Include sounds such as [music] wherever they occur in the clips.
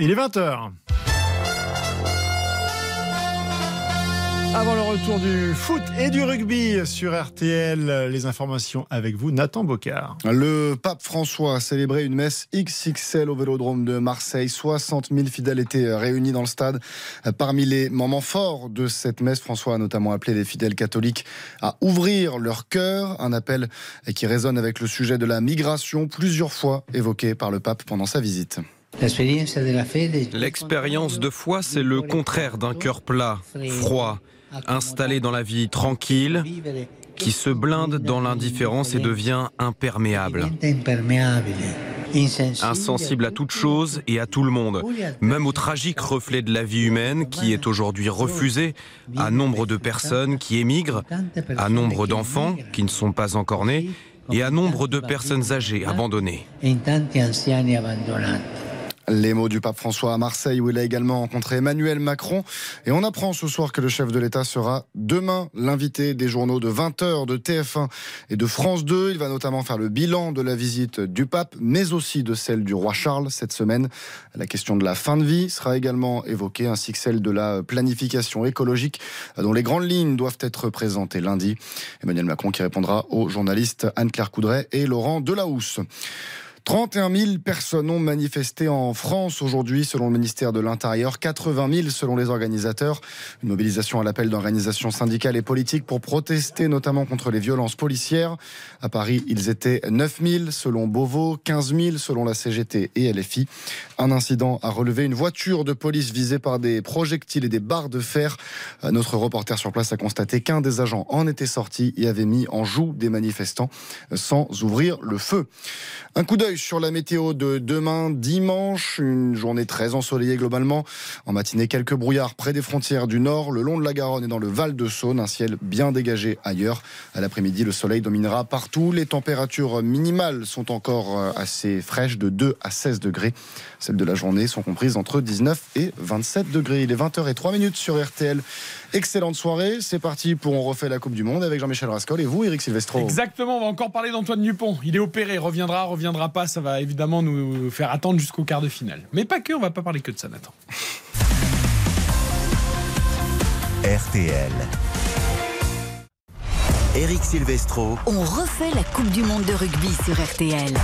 Il est 20h. Avant le retour du foot et du rugby sur RTL, les informations avec vous, Nathan Bocard. Le pape François a célébré une messe XXL au vélodrome de Marseille. 60 000 fidèles étaient réunis dans le stade. Parmi les moments forts de cette messe, François a notamment appelé les fidèles catholiques à ouvrir leur cœur. Un appel qui résonne avec le sujet de la migration, plusieurs fois évoqué par le pape pendant sa visite. L'expérience de foi, c'est le contraire d'un cœur plat, froid, installé dans la vie tranquille, qui se blinde dans l'indifférence et devient imperméable. Insensible à toute chose et à tout le monde, même au tragique reflet de la vie humaine qui est aujourd'hui refusé à nombre de personnes qui émigrent, à nombre d'enfants qui ne sont pas encore nés et à nombre de personnes âgées abandonnées. Les mots du pape François à Marseille où il a également rencontré Emmanuel Macron. Et on apprend ce soir que le chef de l'État sera demain l'invité des journaux de 20h de TF1 et de France 2. Il va notamment faire le bilan de la visite du pape, mais aussi de celle du roi Charles cette semaine. La question de la fin de vie sera également évoquée, ainsi que celle de la planification écologique dont les grandes lignes doivent être présentées lundi. Emmanuel Macron qui répondra aux journalistes Anne-Claire Coudray et Laurent Delahousse. 31 000 personnes ont manifesté en France aujourd'hui, selon le ministère de l'Intérieur. 80 000 selon les organisateurs. Une mobilisation à l'appel d'organisations syndicales et politiques pour protester notamment contre les violences policières. À Paris, ils étaient 9 000 selon Beauvau, 15 000 selon la CGT et LFI. Un incident a relevé une voiture de police visée par des projectiles et des barres de fer. Notre reporter sur place a constaté qu'un des agents en était sorti et avait mis en joue des manifestants sans ouvrir le feu. Un coup d'œil sur la météo de demain dimanche, une journée très ensoleillée globalement. En matinée, quelques brouillards près des frontières du nord, le long de la Garonne et dans le Val de Saône, un ciel bien dégagé ailleurs. À l'après-midi, le soleil dominera partout. Les températures minimales sont encore euh, assez fraîches, de 2 à 16 degrés. Celles de la journée sont comprises entre 19 et 27 degrés. Il est 20h03 minutes sur RTL. Excellente soirée. C'est parti pour On refait la Coupe du Monde avec Jean-Michel Rascol et vous, Eric Silvestro. Exactement. On va encore parler d'Antoine Dupont. Il est opéré. Reviendra, reviendra pas. Ça va évidemment nous faire attendre jusqu'au quart de finale. Mais pas que. On va pas parler que de ça, Nathan. RTL. Eric Silvestro. On refait la Coupe du Monde de rugby sur RTL.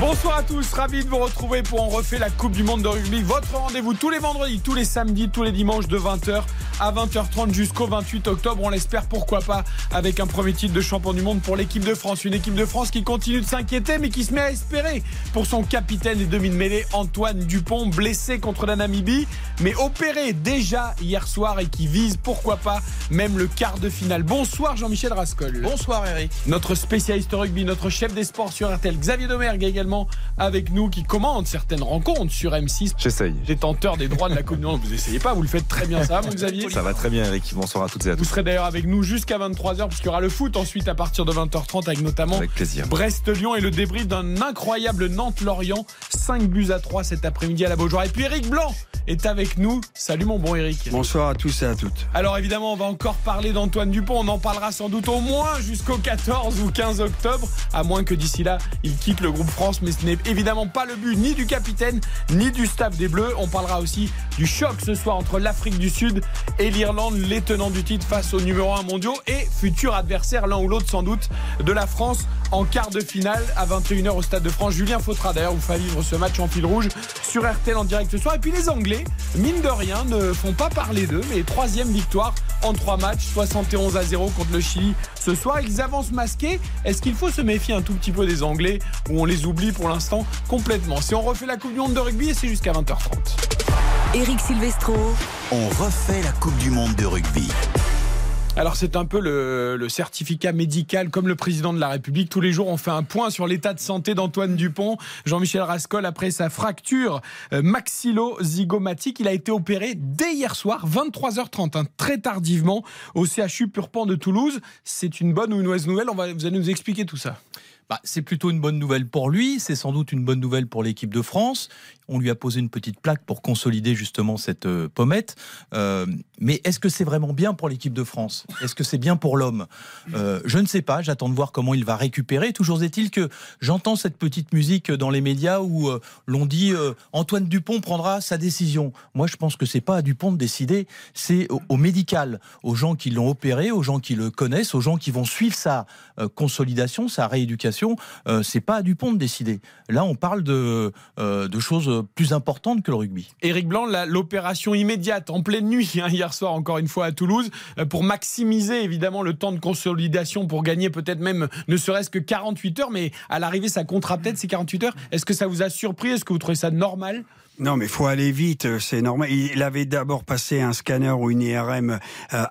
Bonsoir à tous, ravi de vous retrouver pour On refait la Coupe du Monde de rugby. Votre rendez-vous tous les vendredis, tous les samedis, tous les dimanches de 20h à 20h30 jusqu'au 28 octobre. On l'espère, pourquoi pas, avec un premier titre de champion du monde pour l'équipe de France. Une équipe de France qui continue de s'inquiéter, mais qui se met à espérer pour son capitaine et demi de mêlée, Antoine Dupont, blessé contre la Namibie, mais opéré déjà hier soir et qui vise, pourquoi pas, même le quart de finale. Bonsoir Jean-Michel Rascol. Bonsoir Eric. Notre spécialiste rugby, notre chef des sports sur RTL, Xavier Domergue également avec nous qui commande certaines rencontres sur M6. J'essaye. Détenteur des droits de la Coupe du Monde. Vous essayez pas, vous le faites très bien ça, mon Xavier? Ça va très bien, Eric. Bonsoir à toutes et à tous. Vous serez d'ailleurs avec nous jusqu'à 23h, puisqu'il y aura le foot ensuite à partir de 20h30 avec notamment Brest-Lyon et le débrief d'un incroyable Nantes-Lorient. 5 buts à 3 cet après-midi à la Beaujoire. Et puis Eric Blanc est avec nous. Salut mon bon Eric. Bonsoir à tous et à toutes. Alors évidemment, on va encore parler d'Antoine Dupont. On en parlera sans doute au moins jusqu'au 14 ou 15 octobre, à moins que d'ici là, il quitte le groupe France. Mais ce n'est évidemment pas le but ni du capitaine ni du staff des Bleus. On parlera aussi du choc ce soir entre l'Afrique du Sud et l'Irlande, les tenants du titre face au numéro 1 mondiaux et futur adversaire l'un ou l'autre sans doute de la France en quart de finale à 21h au Stade de France. Julien Fautra d'ailleurs vous fait vivre ce match en fil rouge sur RTL en direct ce soir. Et puis les Anglais, mine de rien, ne font pas parler d'eux, mais troisième victoire en trois matchs, 71 à 0 contre le Chili ce soir. Ils avancent masqués. Est-ce qu'il faut se méfier un tout petit peu des Anglais ou on les oublie pour l'instant complètement? Si on refait la Coupe du Monde de rugby, c'est jusqu'à 20h30. Eric Silvestro. On refait la Coupe du Monde de rugby. Alors c'est un peu le, certificat médical comme le président de la République. Tous les jours on fait un point sur l'état de santé d'Antoine Dupont. Jean-Michel Rascol, après sa fracture euh, maxillo-zygomatique, il a été opéré dès hier soir, 23h30, hein, très tardivement, au CHU Purpan de Toulouse. C'est une bonne ou une mauvaise nouvelle? On va, Vous allez nous expliquer tout ça. Bah, c'est plutôt une bonne nouvelle pour lui, c'est sans doute une bonne nouvelle pour l'équipe de France. On lui a posé une petite plaque pour consolider justement cette euh, pommette. Euh, mais est-ce que c'est vraiment bien pour l'équipe de France? Est-ce que c'est bien pour l'homme? Euh, Je ne sais pas. J'attends de voir comment il va récupérer. Toujours est-il que j'entends cette petite musique dans les médias où l'on dit Antoine Dupont prendra sa décision. Moi, je pense que c'est pas à Dupont de décider. C'est au, médical, aux gens qui l'ont opéré, aux gens qui le connaissent, aux gens qui vont suivre sa consolidation, sa rééducation. Euh, c'est pas à Dupont de décider. Là, on parle de, euh, de choses plus importantes que le rugby. Éric Blanc, la- l'opération immédiate en pleine nuit hein, hier soir encore une fois à Toulouse euh, pour maximiser évidemment le temps de consolidation pour gagner peut-être même ne serait-ce que 48 heures mais à l'arrivée ça comptera peut-être ces 48 heures. Est-ce que ça vous a surpris? Est-ce que vous trouvez ça normal? Non, mais faut aller vite, euh, c'est normal. Il avait d'abord passé un scanner ou une IRM euh,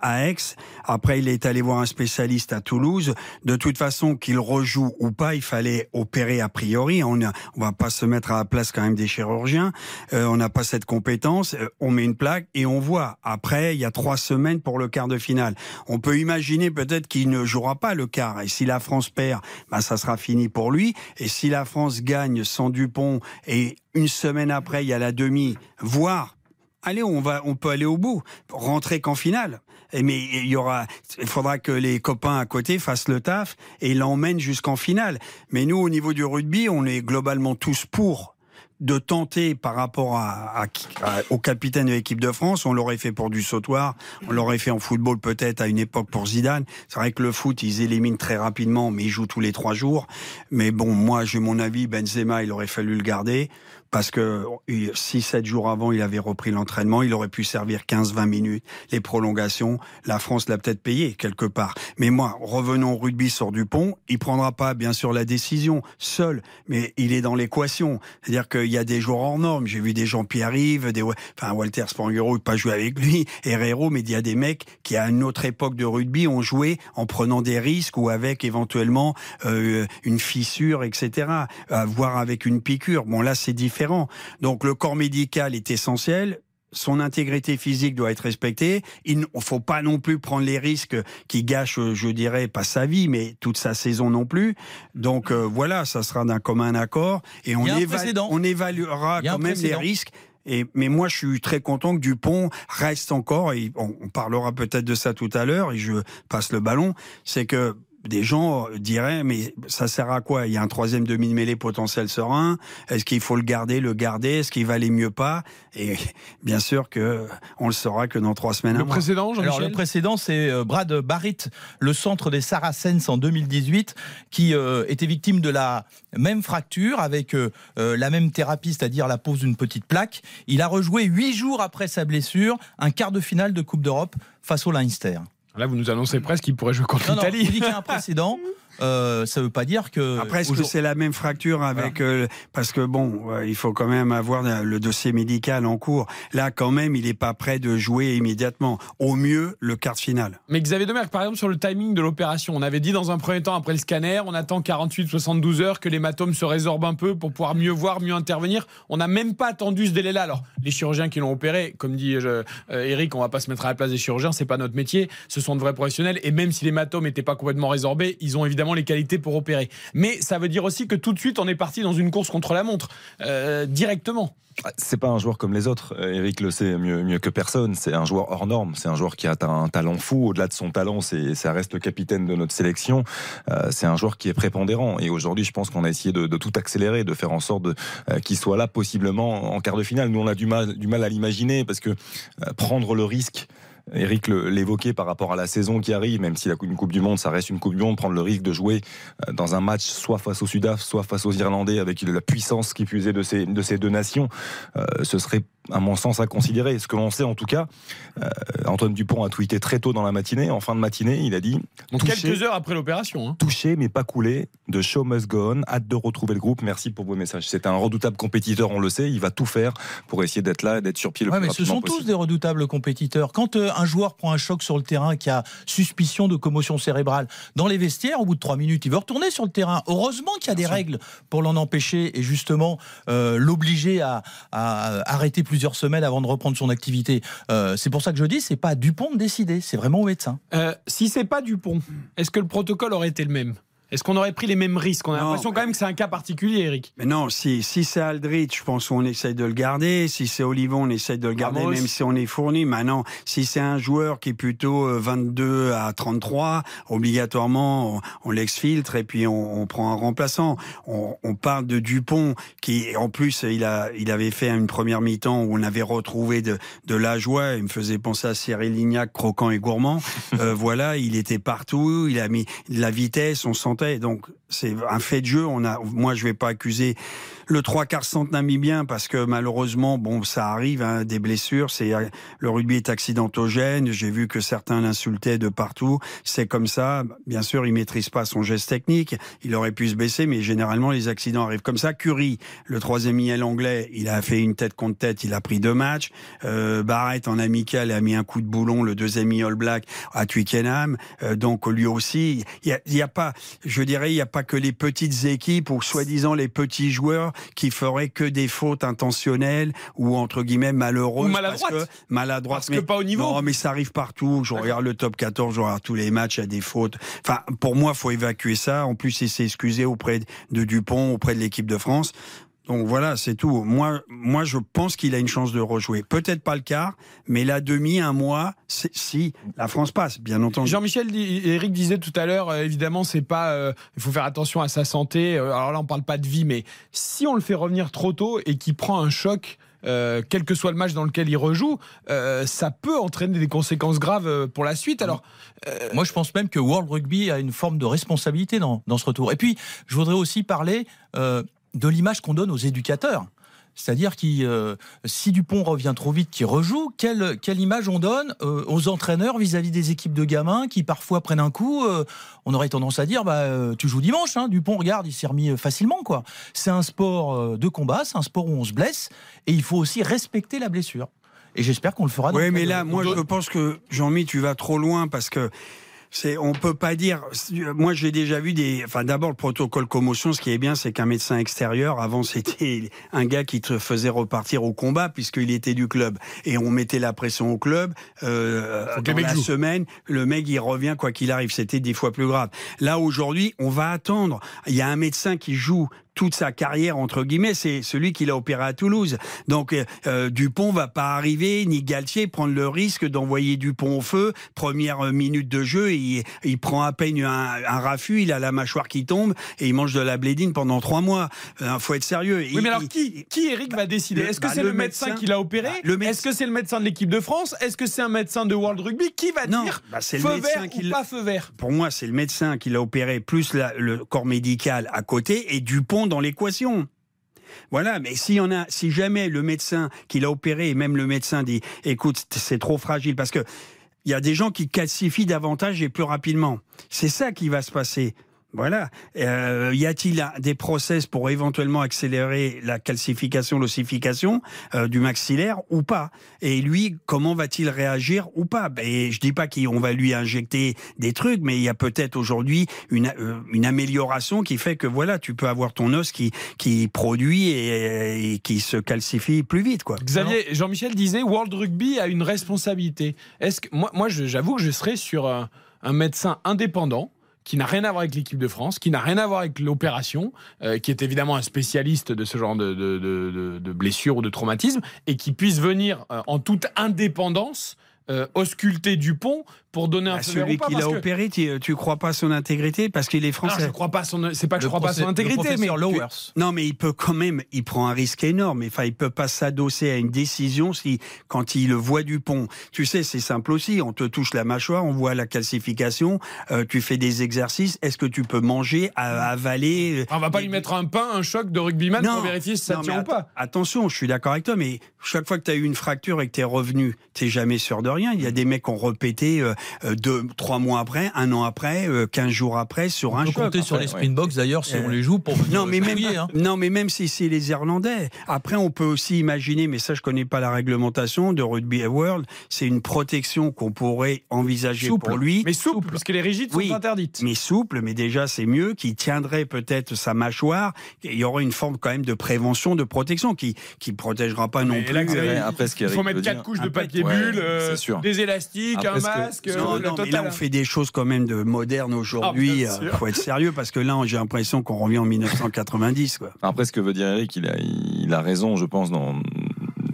à Aix. Après, il est allé voir un spécialiste à Toulouse. De toute façon, qu'il rejoue ou pas, il fallait opérer a priori. On on va pas se mettre à la place quand même des chirurgiens. Euh, on n'a pas cette compétence. Euh, On met une plaque et on voit. Après, il y a trois semaines pour le quart de finale. On peut imaginer peut-être qu'il ne jouera pas le quart. Et si la France perd, ben, ça sera fini pour lui. Et si la France gagne sans Dupont et une semaine après, il y a la demi, voire, allez, on va, on peut aller au bout, rentrer qu'en finale. Et mais il y aura, il faudra que les copains à côté fassent le taf et l'emmènent jusqu'en finale. Mais nous, au niveau du rugby, on est globalement tous pour de tenter par rapport à, à- à- au capitaine de l'équipe de France. On l'aurait fait pour du sautoir, on l'aurait fait en football peut-être à une époque pour Zidane. C'est vrai que le foot, ils éliminent très rapidement, mais ils jouent tous les trois jours. Mais bon, moi, j'ai mon avis, Benzema, il aurait fallu le garder parce que 6-7 jours avant, il avait repris l'entraînement, il aurait pu servir 15-20 minutes, les prolongations, la France l'a peut-être payé quelque part. Mais moi, revenons au rugby sur Dupont, il prendra pas bien sûr la décision seul, mais il est dans l'équation. C'est-à-dire qu'il y a des joueurs hors normes, j'ai vu des gens qui arrivent, des enfin Walter Spangero, pas joué avec lui, Herrero, mais il y a des mecs qui à une autre époque de rugby ont joué en prenant des risques ou avec éventuellement euh, une fissure, etc. À voir avec une piqûre. Bon là c'est différent. Donc le corps médical est essentiel. Son intégrité physique doit être respectée. Il ne faut pas non plus prendre les risques qui gâchent, je dirais, pas sa vie, mais toute sa saison non plus. Donc euh, voilà, ça sera d'un commun accord et on, éva- on évaluera quand même les risques. Et, mais moi, je suis très content que Dupont reste encore, et on, on parlera peut-être de ça tout à l'heure, et je passe le ballon, c'est que des gens diraient, mais ça sert à quoi? Il y a un troisième demi-mêlée potentiel serein. Est-ce qu'il faut le garder, le garder? Est-ce qu'il valait mieux pas? Et [laughs] bien sûr que on le saura que dans trois semaines. un Le mois. précédent, Alors le précédent, c'est euh, Brad Barrett, le centre des Saracens en 2018, qui euh, était victime de la même fracture avec euh, euh, la même thérapie, c'est-à-dire la pose d'une petite plaque. Il a rejoué huit jours après sa blessure un quart de finale de Coupe d'Europe face au Leinster. Là, vous nous annoncez presque qu'il pourrait jouer contre Non, non, je l'Italie. vous dis qu'il y a un précédent. [laughs] Euh, ça ne veut pas dire que. Après, est-ce que c'est la même fracture avec euh, parce que bon, euh, il faut quand même avoir le dossier médical en cours. Là, quand même, il n'est pas prêt de jouer immédiatement. Au mieux, le quart de finale. Mais Xavier Demerck, par exemple, sur le timing de l'opération, on avait dit dans un premier temps, après le scanner, on attend 48-72 heures que l'hématome se résorbe un peu pour pouvoir mieux voir, mieux intervenir. On n'a même pas attendu ce délai-là. Alors, les chirurgiens qui l'ont opéré, comme dit euh, euh, Eric, on va pas se mettre à la place des chirurgiens, c'est pas notre métier. Ce sont de vrais professionnels. Et même si l'hématome n'était pas complètement résorbé, ils ont évidemment les qualités pour opérer. Mais ça veut dire aussi que tout de suite, on est parti dans une course contre la montre, euh, directement. C'est pas un joueur comme les autres. Euh, Eric le sait mieux, mieux que personne. C'est un joueur hors norme. C'est un joueur qui a un talent fou. Au-delà de son talent, c'est, ça reste le capitaine de notre sélection. Euh, c'est un joueur qui est prépondérant. Et aujourd'hui, je pense qu'on a essayé de, tout accélérer, de faire en sorte de, euh, qu'il soit là possiblement en quart de finale. Nous, on a du mal, du mal à l'imaginer parce que prendre le risque. Eric l'évoquait par rapport à la saison qui arrive, même si la une Coupe du Monde, ça reste une Coupe du Monde, prendre le risque de jouer euh, dans un match soit face au Sudaf, soit face aux Irlandais, avec la puissance qui puisait de ces, de ces deux nations, euh, ce serait à mon sens à considérer. Ce que l'on sait en tout cas, euh, Antoine Dupont a tweeté très tôt dans la matinée, en fin de matinée, il a dit Donc touché, quelques heures après l'opération. hein. touché mais pas coulé, de show must go on, hâte de retrouver le groupe, merci pour vos messages. C'est un redoutable compétiteur, on le sait, il va tout faire pour essayer d'être là, et d'être sur pied le Ouais, plus mais ce sont possible. tous des redoutables compétiteurs. Quand euh, un joueur prend un choc sur le terrain qui a suspicion de commotion cérébrale, dans les vestiaires, au bout de trois minutes, il veut retourner sur le terrain. Heureusement qu'il y a des règles pour l'en empêcher et justement euh, l'obliger à, à arrêter plusieurs semaines avant de reprendre son activité. Euh, c'est pour ça que je dis, c'est pas Dupont de décider, c'est vraiment au médecin. Euh, si c'est pas Dupont, est-ce que le protocole aurait été le même? Est-ce qu'on aurait pris les mêmes risques? On a l'impression quand même que c'est un cas particulier, Eric. Mais non, si, si c'est Aldrich, je pense qu'on essaye de le garder. Si c'est Olivon, on essaye de le garder, Ramos. même si on est fourni. Maintenant, si c'est un joueur qui est plutôt euh, 22 à 33, obligatoirement, on, on l'exfiltre et puis on, on prend un remplaçant. On, on parle de Dupont, qui, en plus, il, a, il avait fait une première mi-temps où on avait retrouvé de, de la joie. Il me faisait penser à Cyril Lignac, croquant et gourmand. [laughs] Euh, voilà, il était partout, il a mis de la vitesse, on Donc, c'est un fait de jeu. On a, moi, je vais pas accuser le trois quarts centre namibien parce que malheureusement, bon, ça arrive, hein, des blessures. C'est le rugby est accidentogène. J'ai vu que certains l'insultaient de partout. C'est comme ça. Bien sûr, il maîtrise pas son geste technique. Il aurait pu se baisser, mais généralement les accidents arrivent comme ça. Curry, le troisième miel anglais, il a fait une tête contre tête. Il a pris deux matchs. Euh, Barrett en amical a mis un coup de boulon. Le deuxième All Black à Twickenham. Euh, donc lui aussi, il y a, il a pas, je dirais, il y a pas que les petites équipes ou soi-disant les petits joueurs qui feraient que des fautes intentionnelles ou entre guillemets malheureuses Ou maladroites. parce que Parce que pas au niveau. non mais ça arrive partout. Je regarde le top 14 je regarde tous les matchs il y a des fautes. Enfin pour moi faut évacuer ça. En plus il s'est excusé auprès de Dupont auprès de l'équipe de France donc voilà, c'est tout. Moi, moi, je pense qu'il a une chance de rejouer. Peut-être pas le quart, mais la demi, un mois, si la France passe, bien entendu. Jean-Michel, Eric disait tout à l'heure, euh, évidemment, c'est pas. euh, il faut faire attention à sa santé. Euh, alors là, on parle pas de vie, mais si on le fait revenir trop tôt et qu'il prend un choc. euh, quel que soit le match dans lequel il rejoue, euh, ça peut entraîner des conséquences graves pour la suite. Alors, Moi, je pense même que World Rugby a une forme de responsabilité dans, dans ce retour. Et puis, je voudrais aussi parler euh, de l'image qu'on donne aux éducateurs. C'est-à-dire qui, euh, si Dupont revient trop vite, qui rejoue, quelle, quelle image on donne euh, aux entraîneurs vis-à-vis des équipes de gamins qui parfois prennent un coup euh, On aurait tendance à dire, bah, euh, tu joues dimanche, hein, Dupont, regarde, il s'est remis facilement. quoi. C'est un sport de combat, c'est un sport où on se blesse, et il faut aussi respecter la blessure. Et j'espère qu'on le fera. Oui, mais là, de- moi, je pense que Jean-Mi, tu vas trop loin parce que c'est, on peut pas dire. Moi, j'ai déjà vu des. Enfin, d'abord, le protocole commotion. Ce qui est bien, c'est qu'un médecin extérieur, avant, c'était un gars qui te faisait repartir au combat puisqu'il était du club et on mettait la pression au club. Euh, dans la semaine, le mec il revient quoi qu'il arrive. C'était dix fois plus grave. Là, aujourd'hui, on va attendre. Il y a un médecin qui joue toute sa carrière entre guillemets, c'est celui qui l'a opéré à Toulouse. Donc euh, euh, Dupont va pas arriver, ni Galtier prendre le risque d'envoyer Dupont au feu. Première euh, minute de jeu, il, il prend à peine un, un raffut, il a la mâchoire qui tombe et il mange de la blédine pendant trois mois. Euh, faut être sérieux. oui, Il- mais alors il- qui, qui Eric va décider? Est-ce que bah, c'est le le médecin, médecin- qui l'a opéré? Bah, Est-ce que c'est le médecin de l'équipe de France? Est-ce que c'est un médecin de World Rugby Qui va Non, dire bah, le feu vert qui ou pas feu vert? Pour moi, c'est le médecin qui l'a opéré, plus la- le corps médical à côté, et Dupont dans l'équation. Voilà, mais s'il y en a, si jamais le médecin qui l'a opéré et même le médecin dit, écoute, c'est trop fragile, parce que il y a des gens qui calcifient davantage et plus rapidement. C'est ça qui va se passer. Voilà. Euh, y a-t-il des process pour éventuellement accélérer la calcification, l'ossification euh, du maxillaire ou pas? Et lui, comment va-t-il réagir ou pas? Ben, Je dis pas qu'on va lui injecter des trucs, mais il y a peut-être aujourd'hui une, euh, une amélioration qui fait que voilà, tu peux avoir ton os qui, qui produit et, et qui se calcifie plus vite, quoi. Xavier, Jean-Michel disait World Rugby a une responsabilité. Est-ce que moi, j'avoue que je serais sur un, un médecin indépendant qui n'a rien à voir avec l'équipe de France, qui n'a rien à voir avec l'opération, euh, qui est évidemment un spécialiste de ce genre de, de, de- de- blessures ou de traumatisme, et qui puisse venir euh, en toute indépendance euh, ausculter Dupont pour donner un À vert ou celui qui l'a que- opéré, tu, tu crois pas à son intégrité parce qu'il est Alors, français. je crois pas à son, c'est pas que je Le crois pas à son intégrité, mais Lowers. Non, mais il peut quand même, il prend un risque énorme. Enfin, il peut pas s'adosser à une décision si, quand il le voit du pont. Tu sais, c'est simple aussi. On te touche la mâchoire, on voit la calcification, euh, tu fais des exercices. Est-ce que tu peux manger, à- avaler euh, on va pas lui mettre un pain, un choc de rugbyman Non, pour vérifier si ça non, tient ou pas. att- Attention, je suis d'accord avec toi, mais chaque fois que tu as eu une fracture et que tu es revenu, tu jamais sûr de rien. Il y a des mecs qui ont répété euh, deux, trois mois après, un an après, euh, 15 jours après sur On un peut choc. compter sur les Springboks d'ailleurs si Euh, on les joue pour venir non, mais même, fouiller, hein. non, mais même si c'est les Irlandais. Après, on peut aussi imaginer, mais ça, je connais pas la réglementation de Rugby World. C'est une protection qu'on pourrait envisager Souple. pour lui. Mais souple, parce que les rigides Oui. sont interdites. Mais souple, mais déjà c'est mieux, qui tiendrait peut-être sa mâchoire. Il y aurait une forme quand même de prévention, de protection, qui qui protégera pas non Mais plus. là, euh, après, ce il faut mettre quatre dire- couches de papier ouais, bulle. euh, c'est sûr. Des élastiques, Après, un ce que- Non, euh, le non, mais là, on fait des choses quand même de modernes aujourd'hui. Ah, Il sûr. faut être sérieux parce que là, j'ai l'impression qu'on revient en [laughs] 1990. Quoi. Après, ce que veut dire Eric, il a, il a raison, je pense, dans,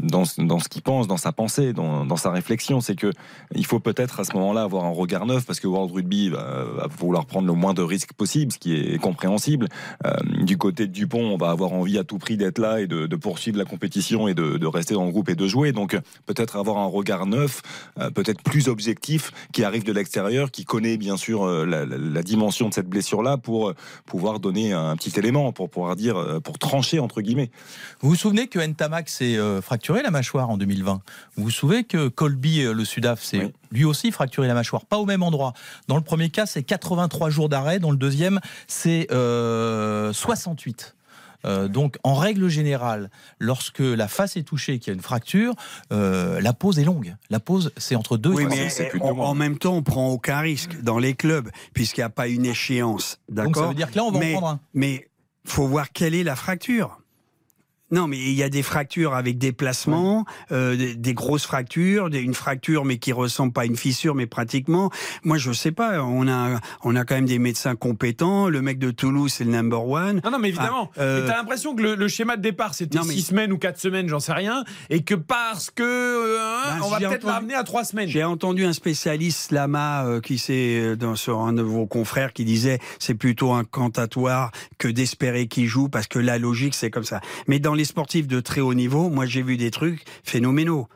dans, dans ce qu'il pense, dans sa pensée, dans, dans sa réflexion. C'est que il faut peut-être à ce moment-là avoir un regard neuf parce que World Rugby va, va vouloir prendre le moins de risques possible, ce qui est compréhensible. Euh, du côté de Dupont, on va avoir envie à tout prix d'être là et de, poursuivre la compétition et de, rester dans le groupe et de jouer. Donc, peut-être avoir un regard neuf, euh, peut-être plus objectif, qui arrive de l'extérieur, qui connaît bien sûr euh, la, dimension de cette blessure-là pour euh, pouvoir donner un petit élément, pour pouvoir dire, euh, pour trancher entre guillemets. Vous vous souvenez que Ntamak s'est euh, fracturé la mâchoire en 2020 Vous vous souvenez que Colby, euh, le Sudaf, s'est Oui. lui aussi fracturé la mâchoire Pas au même endroit. Dans le premier cas, c'est 83 jours d'arrêt. Dans le deuxième, c'est euh, 68. Euh, donc, en règle générale, lorsque la face est touchée, qu'il y a une fracture, euh, la pause est longue. La pause, c'est entre deux Oui, et mais c'est plus de en, même temps, on prend aucun risque dans les clubs puisqu'il n'y a pas une échéance. D'accord Donc, ça veut dire que là, on va mais, en prendre un. Mais faut voir quelle est la fracture. Non, mais il y a des fractures avec des placements, euh, des, des grosses fractures, des- une fracture mais qui ressemble pas à une fissure, mais pratiquement. Moi, je sais pas. On a, on a quand même des médecins compétents. Le mec de Toulouse, c'est le number one. Non, non, mais évidemment. Ah, euh, t'as l'impression que le, le schéma de départ, c'était Non, mais- six semaines ou quatre semaines, j'en sais rien, et que parce que euh, hein, Bah, on va peut-être entendu- l'amener à trois semaines. J'ai entendu un spécialiste Lama euh, qui euh, dans sur un de vos confrères qui disait c'est plutôt incantatoire que d'espérer qu'il joue parce que la logique c'est comme ça. Mais dans les sportifs de très haut niveau, moi j'ai vu des trucs phénoménaux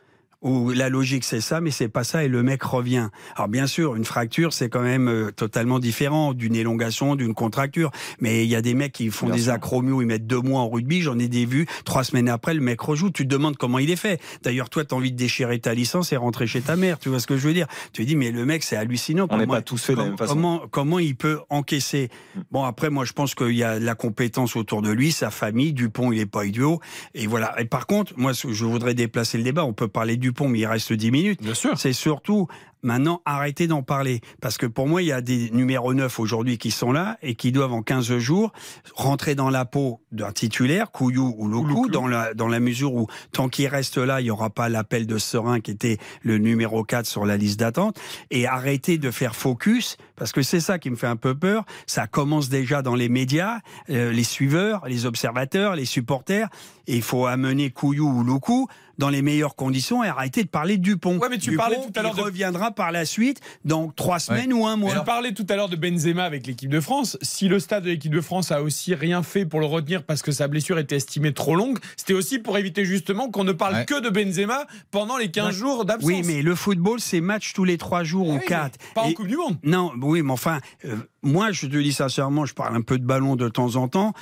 où la logique c'est ça, mais c'est pas ça et le mec revient. Alors bien sûr, une fracture c'est quand même euh, totalement différent d'une élongation, d'une contracture. Mais il y a des mecs qui font Bien des acromios, ils mettent deux mois en rugby. J'en ai des vus. Trois semaines après, le mec rejoue. Tu te demandes comment il est fait. D'ailleurs, toi, t'as envie de déchirer ta licence et rentrer chez ta mère. Tu vois ce que je veux dire Tu dis, mais le mec, c'est hallucinant. On n'est Comment- pas tous faits de la même façon. Comment, comment il peut encaisser? Bon, après, moi, je pense qu'il y a de la compétence autour de lui, sa famille. Dupont, il est pas idiot. Et voilà. Et par contre, moi, je voudrais déplacer le débat. On peut parler de Dupont, mais il reste 10 minutes. Bien sûr. C'est surtout maintenant arrêter d'en parler. Parce que pour moi, il y a des numéros 9 aujourd'hui qui sont là et qui doivent en 15 jours rentrer dans la peau d'un titulaire, Couillou ou Loukou, dans la, dans la mesure où tant qu'il reste là, il n'y aura pas l'appel de Serein qui était le numéro 4 sur la liste d'attente. Et arrêter de faire focus, parce que c'est ça qui me fait un peu peur. Ça commence déjà dans les médias, euh, les suiveurs, les observateurs, les supporters. Et il faut amener Couillou ou Loukou dans les meilleures conditions et arrêter de parler Dupont. Ouais, mais tu Dupont, parlais tout à l'heure il de- reviendra par la suite dans trois semaines ou un mois. Tu parlais tout à l'heure de Benzema avec l'équipe de France. Si le stade de l'équipe de France a aussi rien fait pour le retenir parce que sa blessure était estimée trop longue, c'était aussi pour éviter justement qu'on ne parle Ouais. que de Benzema pendant les 15 jours d'absence. Oui, mais le football, c'est match tous les trois jours ou Oui, mais quatre. Pas en Coupe du Monde. Non, oui, mais enfin, euh, moi, je te dis sincèrement, je parle un peu de ballon de temps en temps.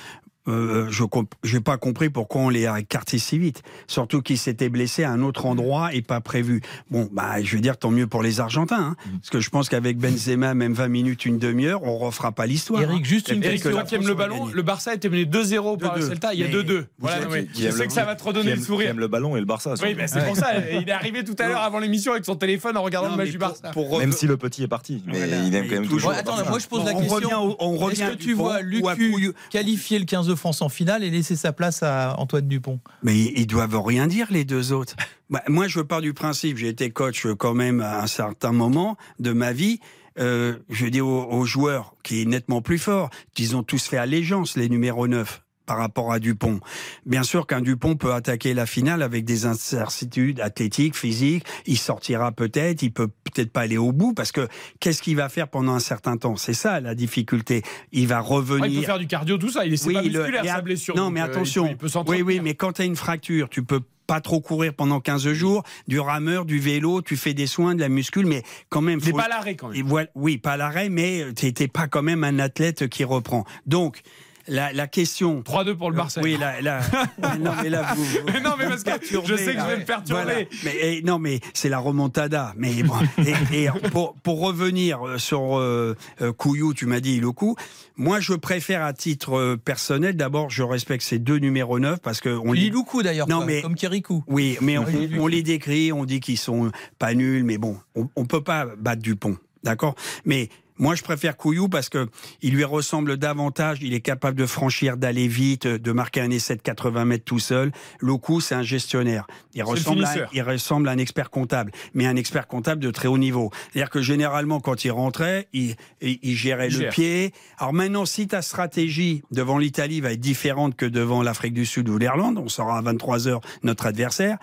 Euh, je n'ai pas compris pourquoi on les a écartés si vite. Surtout qu'ils s'étaient blessés à un autre endroit et pas prévu. Bon, bah, je veux dire, tant mieux pour les Argentins. hein. Mm. Parce que je pense qu'avec Benzema, même 20 minutes, une demi-heure, on refera pas l'histoire. Eric, hein. juste une que question. qui le ballon, gagner. le Barça était mené 2-0 par le 2-2. Celta. Il y a Mais 2-2. Voilà, Qui- qui je sais que ça va te qui redonner aime- le Qui sourire. aime le ballon et le Barça. Oui, ben, c'est pour ça. Il est arrivé tout à l'heure avant l'émission avec son téléphone en regardant Non, le match du Barça. pour Même si le petit est parti, mais Voilà, il aime quand même toujours- attends, moi je pose la on question. on revient Est-ce que tu vois Lucu qualifier le 15 France en finale et laisser sa place à Antoine Dupont Mais ils doivent rien dire, les deux autres. [laughs] Bah, moi, je pars du principe, j'ai été coach quand même à un certain moment de ma vie. Euh, je dis aux, aux joueurs, qui est nettement plus fort, qu'ils ont tous fait allégeance, les numéros 9 par rapport à Dupont. Bien sûr qu'un Dupont peut attaquer la finale avec des incertitudes athlétiques, physiques. Il sortira peut-être, il peut peut-être pas aller au bout parce que qu'est-ce qu'il va faire pendant un certain temps? C'est ça la difficulté. Il va revenir. Ouais, il peut faire du cardio, tout ça. Il est c'est pas musculaire, sa blessure. Non, mais euh, attention. il peut- il peut oui, oui, mais quand tu as une fracture, tu peux pas trop courir pendant 15 jours, du rameur, du vélo, tu fais des soins, de la muscule, mais quand même. N'est faut- pas à l'arrêt quand même. et voilà, oui, pas à l'arrêt, mais tu n'étais pas quand même un athlète qui reprend. Donc, la, la question. 3-2 pour le Barça. Oui, là, là, [laughs] non, mais là, vous, vous- Mais non, mais parce que je sais que je là. vais me perturber. Voilà. Mais eh, non, mais c'est la remontada. Mais bon, [laughs] et, et pour, pour revenir euh, sur euh, euh, Couillou, tu m'as dit Iloku. Moi, je préfère à titre euh, personnel. D'abord, je respecte ces deux numéros 9 parce que on les Liloukou d'ailleurs, Non, quoi, mais- comme Kirikou. oui, mais on, les décrit, on dit qu'ils sont pas nuls, mais bon, on, on peut pas battre Dupont, d'accord? Mais Moi, je préfère Couillou parce que il lui ressemble davantage. Il est capable de franchir, d'aller vite, de marquer un essai de 80 mètres tout seul. Loukou, c'est un gestionnaire. Il ressemble, à, il ressemble à un expert comptable, mais un expert comptable de très haut niveau. C'est-à-dire que généralement, quand il rentrait, il, il, gérait le pied. Alors maintenant, si ta stratégie devant l'Italie va être différente que devant l'Afrique du Sud ou l'Irlande, on saura à 23 heures notre adversaire.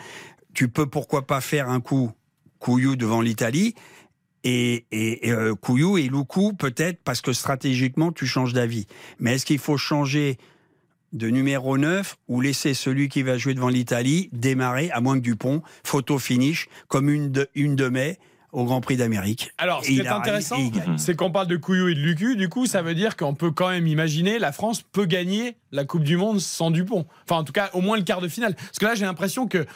Tu peux pourquoi pas faire un coup Couillou devant l'Italie et, et, euh, Couillou et Loukou peut-être parce que stratégiquement tu changes d'avis. Mais est-ce qu'il faut changer de numéro 9 ou laisser celui qui va jouer devant l'Italie démarrer à moins que Dupont, photo finish comme une de, une de mai au Grand Prix d'Amérique? Alors, ce qui est intéressant, c'est qu'on parle de Couillou et de Lucu. Du coup, ça veut dire qu'on peut quand même imaginer la France peut gagner la Coupe du Monde sans Dupont. Enfin, en tout cas, au moins le quart de finale. Parce que là, j'ai l'impression que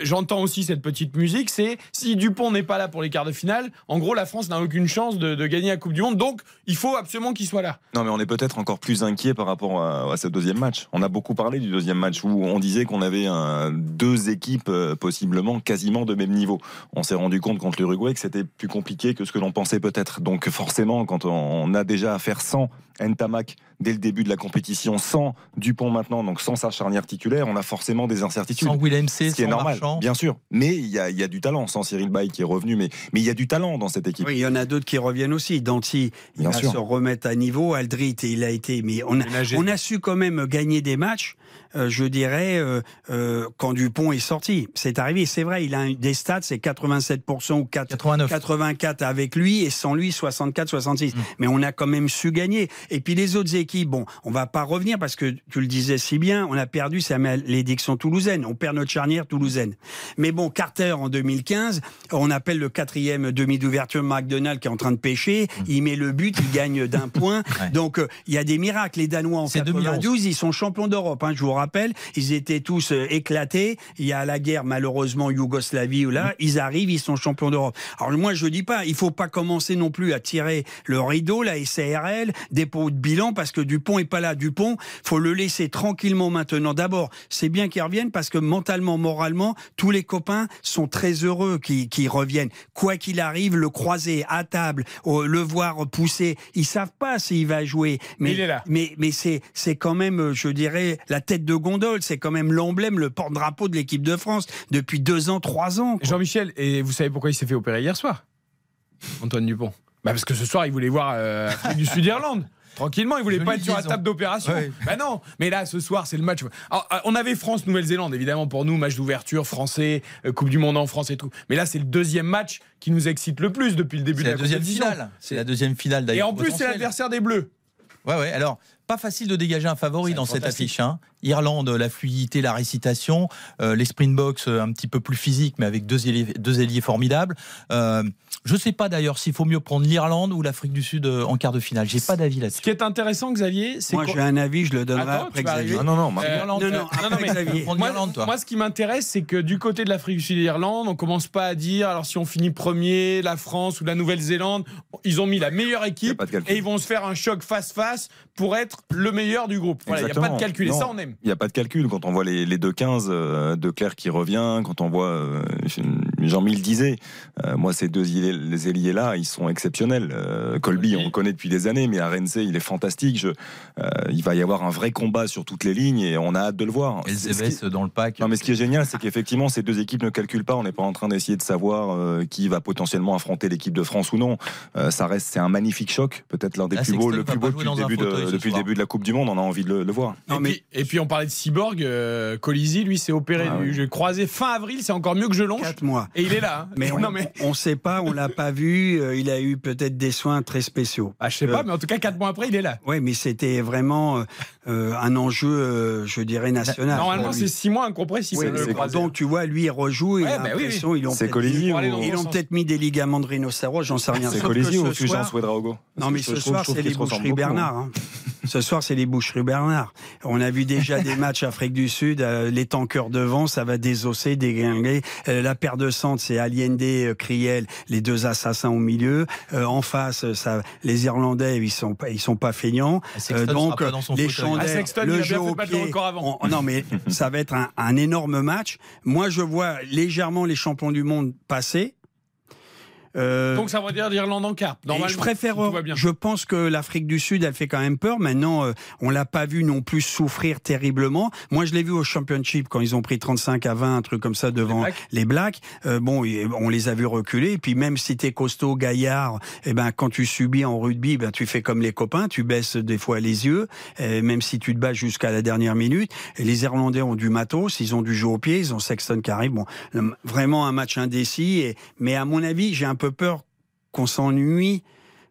J'entends aussi cette petite musique, c'est si Dupont n'est pas là pour les quarts de finale, en gros la France n'a aucune chance de, gagner la Coupe du Monde, donc il faut absolument qu'il soit là. Non mais on est peut-être encore plus inquiet par rapport à, ce deuxième match. On a beaucoup parlé du deuxième match où on disait qu'on avait deux équipes euh, possiblement quasiment de même niveau. On s'est rendu compte contre l'Uruguay que c'était plus compliqué que ce que l'on pensait peut-être. Donc forcément quand on a déjà affaire sans Ntamak dès le début de la compétition, sans Dupont maintenant, donc sans sa charnière titulaire, on a forcément des incertitudes. Sans Willem C, ce qui est normal, bien sûr. Mais il y a, y a, du talent, sans Cyril Bay qui est revenu, mais mais il y a du talent dans cette équipe. Oui, il y en a d'autres qui reviennent aussi. Danti, il va se remettre à niveau. Aldrit, il a été, mais on a, on a su quand même gagner des matchs euh, je dirais, euh, euh, quand Dupont est sorti. C'est arrivé, c'est vrai, il a des stats, c'est 87% ou 89. 84 avec lui et sans lui 64, 66. Mm. Mais on a quand même su gagner. Et puis les autres équipes, bon, on va pas revenir parce que tu le disais si bien, on a perdu sa malédiction toulousaine. On perd notre charnière toulousaine. Mais bon, Carter en 2015, on appelle le quatrième demi d'ouverture McDonald qui est en train de pêcher. Mm. Il met le but, il gagne d'un [laughs] point. Donc il y a des miracles. Les Danois en 92, ils sont champions d'Europe. Hein, je vous rappelle, ils étaient tous euh, éclatés. Il y a la guerre, malheureusement, Yougoslavie, ou là, mm. ils arrivent, ils sont champions d'Europe. Alors moi, je dis pas, il faut pas commencer non plus à tirer le rideau, la SARL, dépôt de bilan, parce que Dupont est pas là. Dupont, faut le laisser tranquillement maintenant. D'abord, c'est bien qu'il revienne parce que mentalement, moralement, tous les copains sont très heureux qu'ils reviennent. Quoi qu'il arrive, le croiser à table, le voir pousser, ils savent pas s'il va jouer. Mais, mais, mais c'est, c'est quand même, je dirais, la tête de gondole. C'est quand même l'emblème, le porte-drapeau de l'équipe de France depuis deux ans, trois ans. Jean-Michel, et vous savez pourquoi il s'est fait opérer hier soir Antoine Dupont? Bah Parce que ce soir, il voulait voir euh, du Sud-Irlande. [laughs] Tranquillement, il voulait pas être sur la table d'opération. Ben non, mais là, ce soir, c'est le match. Euh, on avait France-Nouvelle-Zélande, évidemment, pour nous, match d'ouverture, français, euh, Coupe du Monde en France et tout. Mais là, c'est le deuxième match qui nous excite le plus depuis le début de la, la deuxième finale. C'est la deuxième finale d'ailleurs. Et en plus, c'est l'adversaire des Bleus. Ouais, ouais. Alors, pas facile de dégager un favori dans cette affiche. Hein. Irlande, la fluidité, la récitation, euh, les Springboks euh, un petit peu plus physiques, mais avec deux ailiers, deux ailiers formidables. Euh, je ne sais pas d'ailleurs s'il faut mieux prendre l'Irlande ou l'Afrique du Sud en quart de finale. J'ai pas d'avis là-dessus. Ce qui est intéressant, Xavier, c'est moi j'ai un avis, je le donnerai après Xavier. Non, non, non, non, non, Xavier. Moi, ce qui m'intéresse, c'est que du côté de l'Afrique du Sud et l'Irlande, on commence pas à dire alors si on finit premier, la France ou la Nouvelle-Zélande, ils ont mis la meilleure équipe et ils vont se faire un choc face-face pour être le meilleur du groupe. il n'y a pas de calcul. Et ça, on aime. Il n'y a pas de calcul. Quand on voit les, les 2-15 euh, de Claire qui revient, quand on voit, euh, Jean-Mille disait, euh, moi, ces deux les ailiers-là, ils sont exceptionnels. Colby, on le connaît depuis des années, mais à Rennes, il est fantastique. Je, il va y avoir un vrai combat sur toutes les lignes et on a hâte de le voir. Et dans le pack. Non, mais ce qui est génial, c'est qu'effectivement, ces deux équipes ne calculent pas. On n'est pas en train d'essayer de savoir qui va potentiellement affronter l'équipe de France ou non. ça reste, c'est un magnifique choc, peut-être l'un des plus beaux, le plus beau depuis le début de, depuis le début de la Coupe du Monde. On a envie de le, voir. Non, et, mais... puis, et puis on parlait de Cyborg, euh, Colisi, lui, s'est opéré. Ah, J'ai croisé fin avril, c'est encore mieux que je longe. Quatre mois. Et il est là. Hein. Mais [laughs] on, mais on sait pas, on l'a pas vu. Euh, il a eu peut-être des soins très spéciaux. Ah, je sais pas, euh, mais en tout cas, quatre mois après, il est là. Oui, mais c'était vraiment un enjeu, je dirais, national. Normalement, c'est six mois incompressible. Oui, donc, tu vois, lui, il rejoue. il a bah l'impression, ils ont peut-être peut mis des ligaments de rhinocéros, j'en sais rien. C'est Colisi ou Fulgence Ouedraogo Non, mais ce soir, c'est les boucheries Bernard. Ce soir, c'est les boucheries Bernard. On a vu déjà des [laughs] matchs Afrique du Sud, euh, les tankers devant, ça va désosser, dégringuer. Euh, la paire de centre, c'est Allende, euh, Criel, les deux assassins au milieu. en face, ça, les Irlandais, ils sont pas, ils sont pas feignants. donc, les chandelles, ah, le jeu au pied. non, mais [laughs] ça va être un, un énorme match. Moi, je vois légèrement les champions du monde passer. Euh, Donc ça veut dire l'Irlande en Normalement, je préfère. si bien. Je pense que l'Afrique du Sud, elle fait quand même peur. Maintenant, euh, on l'a pas vu non plus souffrir terriblement. Moi, je l'ai vu au Championship quand ils ont pris 35 à 20, un truc comme ça devant Blacks. les Blacks. Euh, bon, on les a vus reculer. Et puis même si t'es costaud, gaillard, eh ben quand tu subis en rugby, ben tu fais comme les copains, tu baisses des fois les yeux, et même si tu te bats jusqu'à la dernière minute. Et les Irlandais ont du matos, ils ont du jeu au pied, ils ont Sexton qui arrive. Bon, vraiment un match indécis. Et, mais à mon avis, j'ai un peu peur qu'on s'ennuie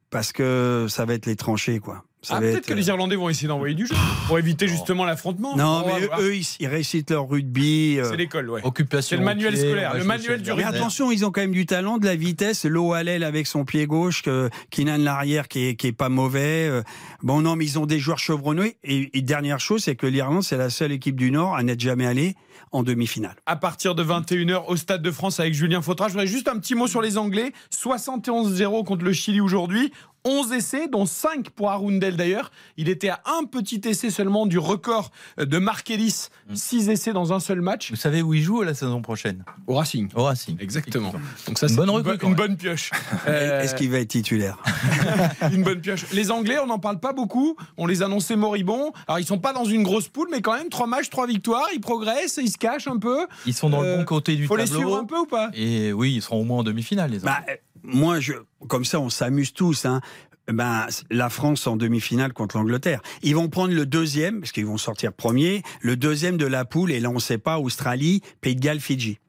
parce que ça va être les tranchées, quoi. Ah, peut-être être, que les euh, Irlandais vont essayer d'envoyer du jeu pour éviter justement l'affrontement. Non, mais eux, ils, ils récitent leur rugby. euh, c'est l'école, ouais. Occupation. C'est le manuel pied, scolaire, le manuel du Mais rugby. gardien. attention, ils ont quand même du talent, de la vitesse. Low Hallel avec son pied gauche, que Kinan l'arrière qui est, qui est pas mauvais. euh, Bon, non, mais ils ont des joueurs chevronnés. Et, et dernière chose, c'est que l'Irlande, c'est la seule équipe du Nord à n'être jamais allée en demi-finale. à partir de 21h au Stade de France avec Julien Fautra. Je voudrais juste un petit mot sur les Anglais. 71-0 contre le Chili aujourd'hui. 11 essais, dont 5 pour Arundel d'ailleurs. Il était à un petit essai seulement du record de Markelis. 6 essais dans un seul match Vous savez où il joue la saison prochaine au Racing. Au Racing. Exactement. Donc ça, Une c'est bonne une, recrue, bo- quand une bonne pioche. [laughs] Euh, Est-ce qu'il va être titulaire? [laughs] Une bonne pioche. Les Anglais, on n'en parle pas beaucoup. On les annonçait moribonds. Alors ils sont pas dans une grosse poule, mais quand même 3 matchs, 3 victoires. Ils progressent, ils se cachent un peu. Ils sont dans Euh, le bon côté du Faut les tableau. suivre un peu ou pas? Et oui, ils seront au moins en demi-finale, les bah, euh, Moi, je, comme ça, on s'amuse tous. Hein. Ben, la France en demi-finale contre l'Angleterre. Ils vont prendre le deuxième, parce qu'ils vont sortir premier, le deuxième de la poule, et là, on ne sait pas, Australie, Pays de Galles, Fidji.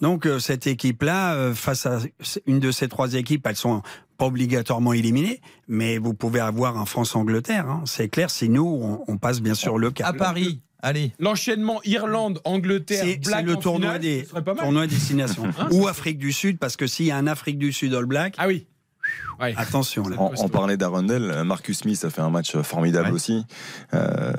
Donc, euh, cette équipe-là, euh, face à une de ces trois équipes, elles sont pas obligatoirement éliminées, mais vous pouvez avoir un France-Angleterre. Hein. C'est clair, si nous, on, on passe bien sûr le cap. À Paris, allez. L'enchaînement Irlande, Angleterre, C'est Black c'est le tournoi finale, des ce serait pas mal. tournoi destination ou Afrique du Sud parce que s'il y a un Afrique du Sud All Black, Ah oui. Ouais. attention là. On, on parlait d'Arundel, Marcus Smith a fait un match formidable Ouais. aussi. Euh,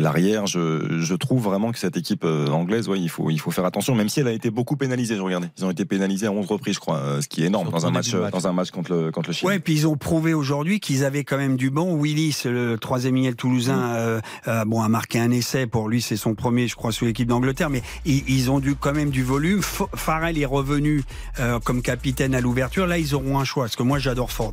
L'arrière, je, je trouve vraiment que cette équipe euh, anglaise, ouais, il faut, il faut faire attention, même si elle a été beaucoup pénalisée. Je regardais, ils ont été pénalisés à 11 reprises, je crois, euh, ce qui est énorme dans un match, dans un match contre le, contre le Chili. Ouais, puis ils ont prouvé aujourd'hui qu'ils avaient quand même du bon. Willis, le troisième Miguel toulousain, euh, euh, bon, a marqué un essai. Pour lui, c'est son premier, je crois, sous l'équipe d'Angleterre. Mais ils, ils ont du quand même du volume. F- Farrell est revenu euh, comme capitaine à l'ouverture. Là, ils auront un choix. Parce que moi, j'adore Ford.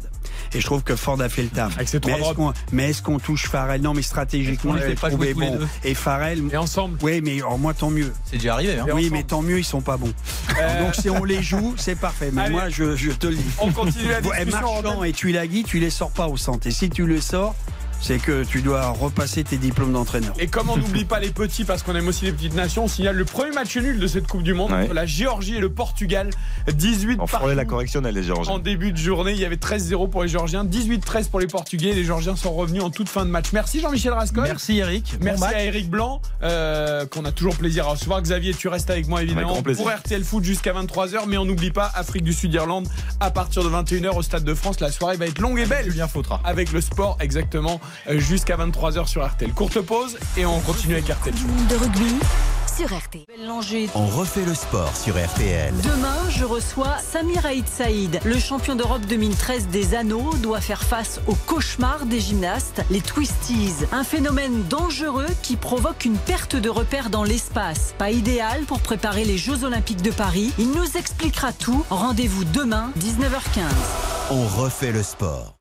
Et je trouve que Ford a fait le taf. Avec ses mais est-ce qu'on mais est-ce qu'on touche Farrell? Non, mais stratégiquement, il fait bon. Et Farrell, Et ensemble. oui, mais alors, moi, tant mieux. C'est déjà arrivé. Hein. Et oui, ensemble. mais tant mieux, ils sont pas bons. Euh, Donc si on les joue, c'est parfait. Mais Allez. moi, je, je te le dis. On continue la [laughs] discussion. Marchand Romain. et Tuilagi, tu les sors pas au centre. Et si tu les sors, c'est que tu dois repasser tes diplômes d'entraîneur. Et comme on n'oublie pas les petits, parce qu'on aime aussi les petites nations, on signale le premier match nul de cette Coupe du Monde Ouais. entre la Géorgie et le Portugal. 18 On frôlait la partout correctionnelle, les en Géorgiens. début de journée. Il y avait 13-0 pour les Géorgiens, 18-13 pour les Portugais. Les Géorgiens sont revenus en toute fin de match. Merci Jean-Michel Rascol. Merci Eric. Bon Merci match. à Eric Blanc, euh, qu'on a toujours plaisir à recevoir. Xavier, tu restes avec moi évidemment pour RTL Foot jusqu'à 23h. Mais on n'oublie pas Afrique du Sud-Irlande à partir de 21h au Stade de France. La soirée va être longue et belle. Julien Fautra. Avec le sport, exactement, jusqu'à 23h sur RTL. Courte pause et on continue avec RTL. Du monde de rugby sur RTL. On refait le sport sur RTL. Demain, je reçois Samir Aïd Saïd. Le champion d'Europe 2013 des anneaux doit faire face au cauchemar des gymnastes, les twisties. Un phénomène dangereux qui provoque une perte de repère dans l'espace. Pas idéal pour préparer les Jeux Olympiques de Paris. Il nous expliquera tout. Rendez-vous demain, 19h15. On refait le sport.